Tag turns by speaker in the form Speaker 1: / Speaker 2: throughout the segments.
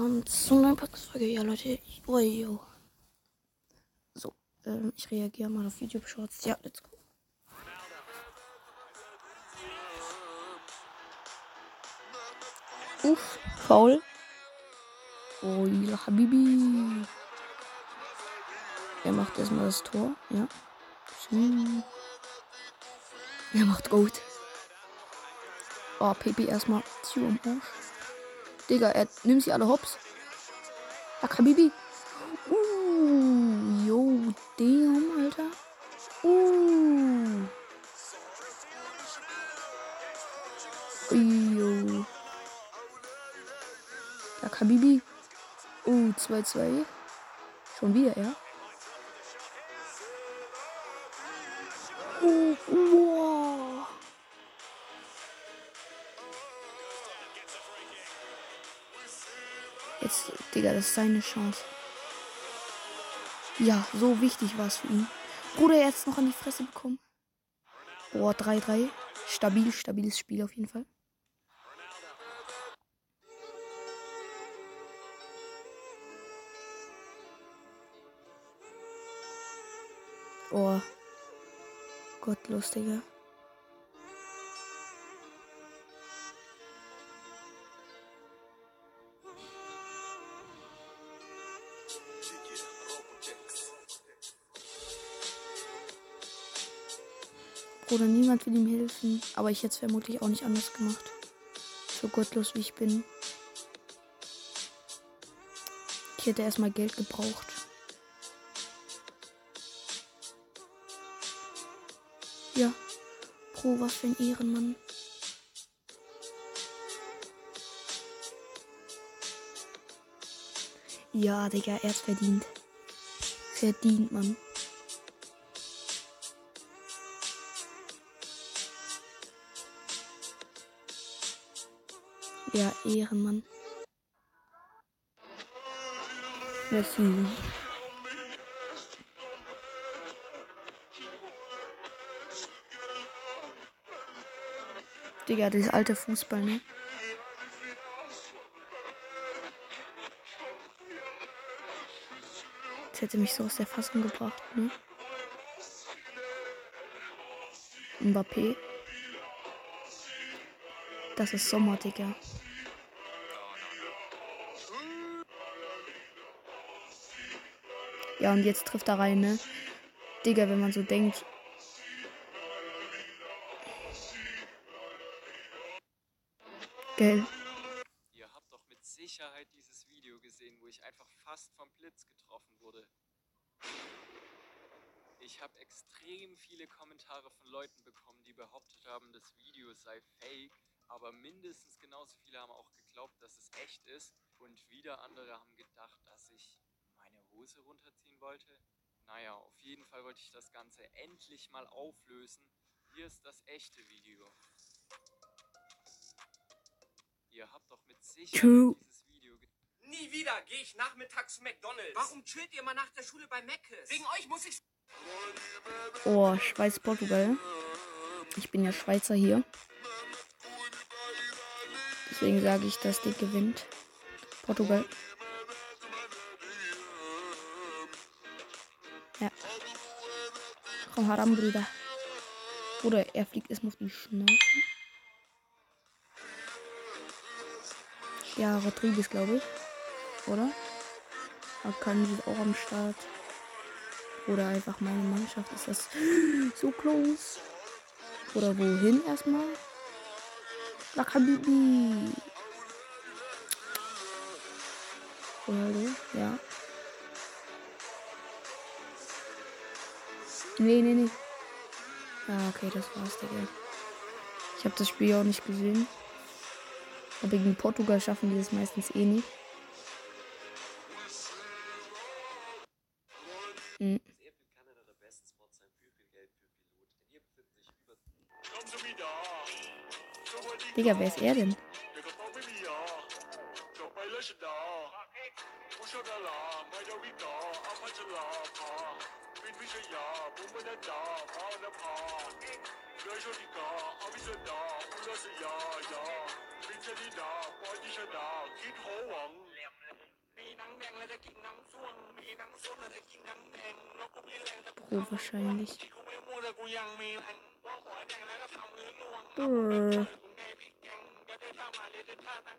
Speaker 1: willkommen zu einer Podcast-Folge. Ja, Leute, yo, yo. So, ähm, ich reagiere mal auf YouTube-Shorts. Ja, let's go. Uff, faul. Oh, ja, Habibi. Er macht erstmal das Tor, ja. Hm. Er macht gut. Oh, Pepe erstmal zu am Arsch. Digga, er nimmt sie alle hops. Ach, Habibi. Uh, yo, damn, Alter. Uh. Yo. Ach, Habibi. Uh, 2-2. Schon wieder, ja? Uh, wow. Digga, das ist seine Chance. Ja, so wichtig war es für ihn. Bruder, er jetzt noch an die Fresse bekommen. Boah, 3-3. Stabil, stabiles Spiel auf jeden Fall. Oh. Gottlos, Digga. Bruder, niemand will ihm helfen. Aber ich hätte es vermutlich auch nicht anders gemacht. So gottlos wie ich bin. Ich hätte erstmal Geld gebraucht. Ja. Pro, was für ein Ehrenmann. Ja, Digga, er hat's verdient. Verdient, Mann. Ja, Ehrenmann. Merci. Digga, dieses alte Fußball, ne? Das hätte mich so aus der Fassung gebracht, ne? Mbappé. Das ist Sommer, Digga. Ja, und jetzt trifft er rein, ne? Digga, wenn man so denkt. Gell.
Speaker 2: Ihr habt doch mit Sicherheit dieses Video gesehen, wo ich einfach fast vom Blitz getroffen wurde. Ich habe extrem viele Kommentare von Leuten bekommen, die behauptet haben, das Video sei fake, aber mindestens genauso viele haben auch geglaubt, dass es echt ist und wieder andere haben gedacht, dass ich meine Hose runterziehen wollte. Naja, auf jeden Fall wollte ich das Ganze endlich mal auflösen. Hier ist das echte Video. Ihr habt doch mit Sicherheit
Speaker 1: True.
Speaker 2: dieses Video
Speaker 3: Nie wieder gehe ich nachmittags zu McDonalds. Warum chillt ihr mal nach der Schule bei Mc's? Wegen euch muss ich.
Speaker 1: Oh, Schweiz, Portugal. Ich bin ja Schweizer hier. Deswegen sage ich, dass die gewinnt. Portugal. Ja. Komm heran, Bruder. Bruder, er fliegt erstmal auf die Schnauze. Ja, Rodriguez, glaube ich. Oder? Akanji ist auch am Start. Oder einfach meine Mannschaft ist das so close. Oder wohin erstmal? Lakabibi. Ronaldo, ja. Nee, nee, nee. Ja, okay, das war's, Digga. Ich habe das Spiel auch nicht gesehen. Aber gegen Portugal schaffen die das meistens eh nicht. Mhm. Digga, wer ist er denn? Pro wahrscheinlich. Brrr.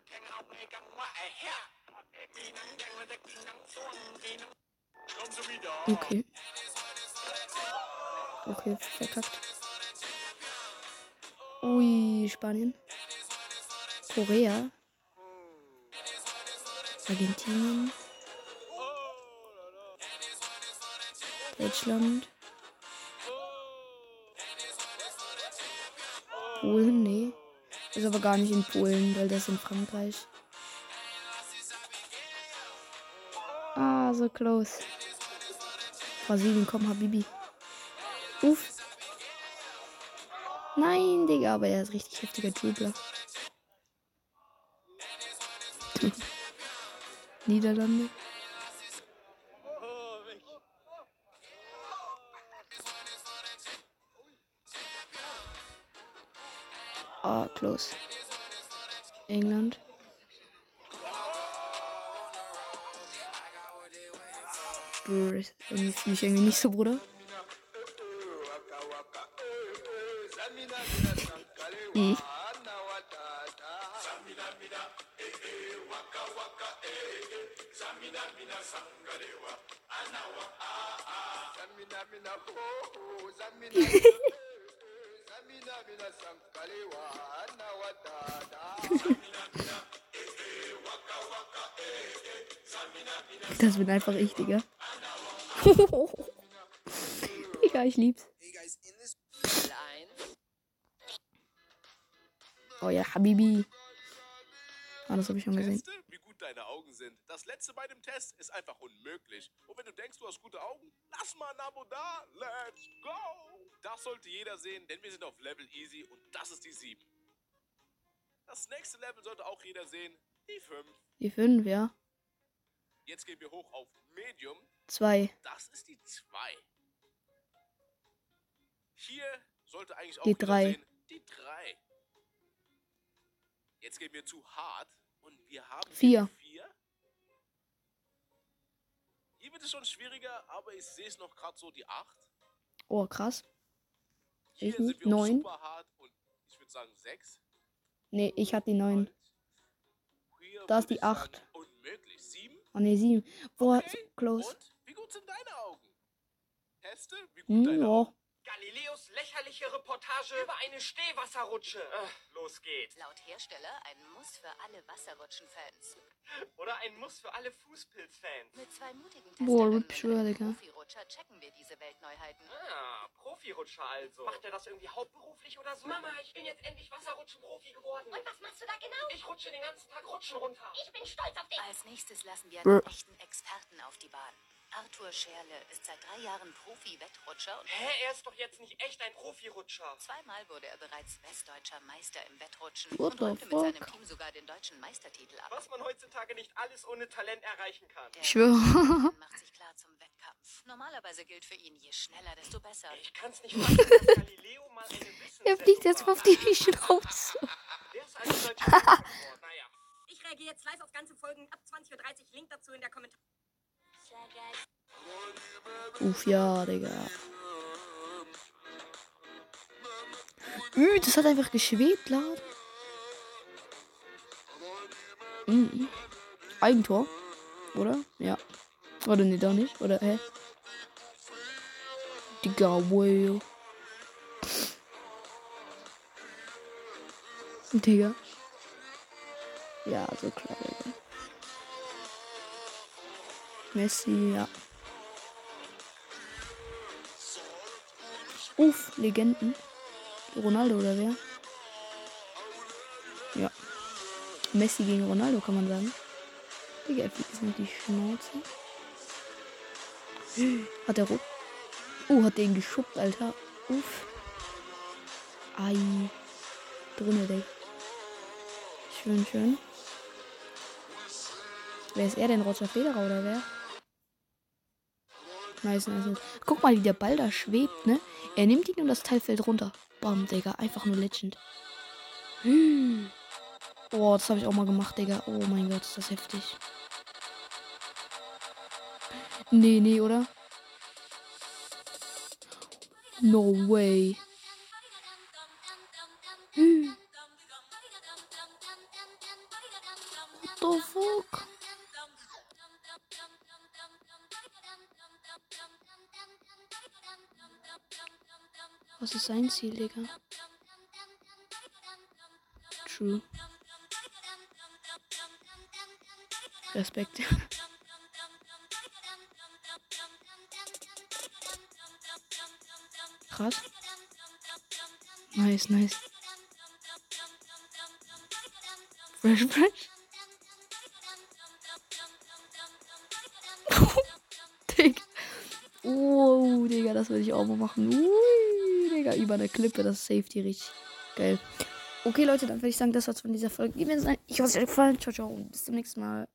Speaker 1: Okay. Okay, verkackt. Ui, Spanien. Korea. Argentinien. Deutschland. Polen, nee. Ist aber gar nicht in Polen, weil das in Frankreich. Ah, so close. Brasilien, komm, Habibi. Uff. Nein, Digga, aber er ist richtig heftiger Dribbler. Niederlande. Close. England. Irgendwie fühle ich irgendwie nicht so, Bruder. Mhm. Das bin einfach ich, Digga. Digga, ich lieb's. Oh ja, Habibi. Ah, das habe ich schon gesehen.
Speaker 4: Deine Augen sind. Das letzte bei dem Test ist einfach unmöglich. Und wenn du denkst, du hast gute Augen, lass mal ein Abo da. Let's go! Das sollte jeder sehen, denn wir sind auf Level Easy und das ist die 7. Das nächste Level sollte auch jeder sehen, die 5.
Speaker 1: Die 5, ja.
Speaker 4: Jetzt gehen wir hoch auf Medium.
Speaker 1: Zwei.
Speaker 4: Das ist die 2. Hier sollte eigentlich auch
Speaker 1: Die
Speaker 4: jeder
Speaker 1: drei.
Speaker 4: sehen, die 3. Jetzt gehen wir zu hart und wir haben hier
Speaker 1: Vier.
Speaker 4: die 4. Hier wird es schon schwieriger, aber ich sehe es noch gerade so die 8.
Speaker 1: Oh, krass.
Speaker 4: Hier
Speaker 1: Ich
Speaker 4: sind wir auf
Speaker 1: Neun.
Speaker 4: super hart und ich würde sagen 6.
Speaker 1: Nee, ich hatte die neun.
Speaker 4: Hier
Speaker 1: Da ist die
Speaker 4: ich sagen,
Speaker 1: acht.
Speaker 4: Unmöglich. 7.
Speaker 1: Oh ne, sieben. Boah,
Speaker 4: Okay.
Speaker 1: so close.
Speaker 4: Und wie gut sind deine Augen? Teste, wie gut
Speaker 1: Hm,
Speaker 4: deine Augen.
Speaker 3: Galileos lächerliche Reportage über eine Stehwasserrutsche. Äh, los geht's.
Speaker 5: Laut Hersteller ein Muss für alle Wasserrutschen-Fans.
Speaker 3: Oder ein Muss für alle Fußpilz-Fans.
Speaker 5: Mit zwei mutigen
Speaker 1: Boah,
Speaker 5: Testerinnen
Speaker 1: Rip, schwör,
Speaker 5: und einem
Speaker 1: Digga.
Speaker 5: Profirutscher checken wir diese Weltneuheiten.
Speaker 3: Ah, Profirutscher also. Macht er das irgendwie hauptberuflich oder so? Mama, ich bin jetzt endlich Wasserrutschen-Profi geworden.
Speaker 6: Und was machst du da genau?
Speaker 3: Ich rutsche den ganzen Tag Rutschen runter.
Speaker 6: Ich bin stolz auf dich.
Speaker 5: Als nächstes lassen wir einen echten Experten auf die Bahn. Arthur Scherle ist seit drei Jahren Profi-Wettrutscher und
Speaker 3: Hä, er ist doch jetzt nicht echt ein Profirutscher.
Speaker 5: zweimal wurde er bereits westdeutscher Meister im Wettrutschen
Speaker 1: What
Speaker 5: und räumte mit seinem? Team sogar den deutschen Meistertitel ab.
Speaker 3: Was man heutzutage nicht alles ohne Talent erreichen kann.
Speaker 5: Der
Speaker 1: Ich
Speaker 5: macht sich klar zum Wettkampf. Normalerweise gilt für ihn, je schneller, desto besser.
Speaker 3: Ich kann's nicht fassen, dass Galileo mal eine Wissenssendung
Speaker 1: Er fliegt jetzt auf die Schnauze.
Speaker 3: Der ist also deutscher. Naja.
Speaker 6: Ich reagiere jetzt live auf ganze Folgen ab 20.30 Uhr. Link dazu in der Kommentar.
Speaker 1: Uff, ja, Digga. Ü, das hat einfach geschwebt, lad. Mhm. Eigentor. Oder? Ja. Oder nee, doch nicht. Oder, hä? Digga, wow. Digga. Ja, so klar, Digga. Messi, ja. Uff, Legenden. Ronaldo oder wer? Ja. Messi gegen Ronaldo kann man sagen. Digga, fliegt jetzt mit die Schnauze. Hat er rot? Oh, hat den geschubbt, Alter. Uff. Ei. Drinne, Digga. Schön, schön. Wer ist er denn? Roger Federer oder wer? Nice, nice, nice. Guck mal, wie der Ball da schwebt, ne? Er nimmt ihn und das Teil fällt runter. Bam, Digga. Einfach nur Legend. Hm. Oh, das habe ich auch mal gemacht, Digga. Oh mein Gott, ist das heftig. Nee, nee, oder? No way. Was ist sein Ziel, Digga? True. Respekt. Krass. Nice, nice. Fresh, fresh. Digga. Wow, Digga, das würde ich auch mal machen. Ui, Digga, über eine Klippe, das Safety richtig geil. Okay, Leute, dann würde ich sagen, das war's von dieser Folge. Ich hoffe, es hat euch gefallen. Ciao, ciao und bis zum nächsten Mal.